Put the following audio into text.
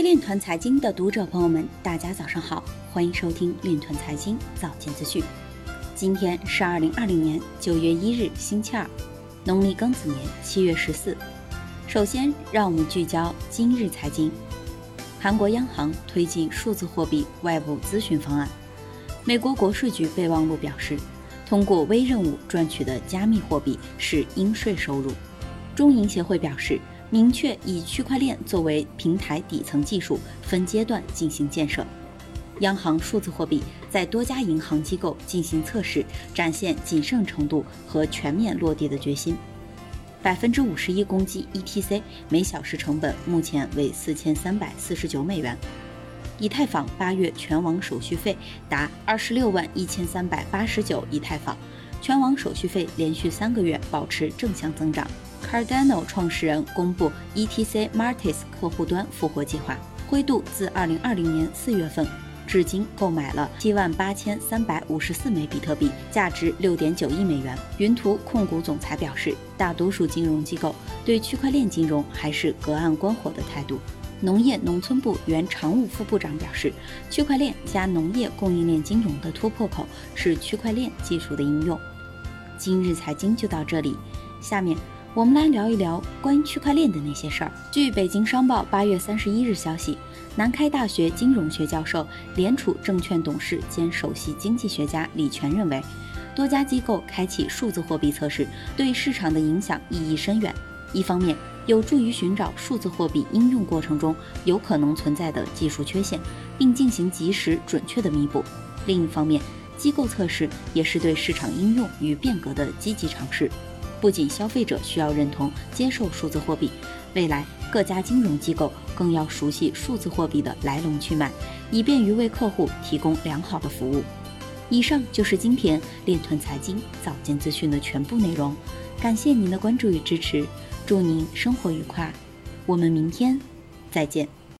位链团财经的读者朋友们，大家早上好，欢迎收听链团财经早间资讯。今天是二零二零年九月一日，星期二，农历庚子年七月十四。首先，让我们聚焦今日财经。韩国央行推进数字货币外部咨询方案。美国国税局备忘录表示，通过微任务赚取的加密货币是应税收入。中银协会表示，明确以区块链作为平台底层技术，分阶段进行建设。央行数字货币在多家银行机构进行测试，展现谨慎程度和全面落地的决心。百分之五十一公击 ETC 每小时成本目前为四千三百四十九美元。以太坊八月全网手续费达二十六万一千三百八十九以太坊，全网手续费连续三个月保持正向增长。Cardano 创始人公布 ETC Martis 客户端复活计划，灰度自二零二零年四月份。至今购买了七万八千三百五十四枚比特币，价值六点九亿美元。云图控股总裁表示，大多数金融机构对区块链金融还是隔岸观火的态度。农业农村部原常务副部长表示，区块链加农业供应链金融的突破口是区块链技术的应用。今日财经就到这里，下面。我们来聊一聊关于区块链的那些事儿。据北京商报八月三十一日消息，南开大学金融学教授、联储证券董事兼首席经济学家李泉认为，多家机构开启数字货币测试对市场的影响意义深远。一方面，有助于寻找数字货币应用过程中有可能存在的技术缺陷，并进行及时准确的弥补；另一方面，机构测试也是对市场应用与变革的积极尝试。不仅消费者需要认同接受数字货币，未来各家金融机构更要熟悉数字货币的来龙去脉，以便于为客户提供良好的服务。以上就是今天链团财经早间资讯的全部内容，感谢您的关注与支持，祝您生活愉快，我们明天再见。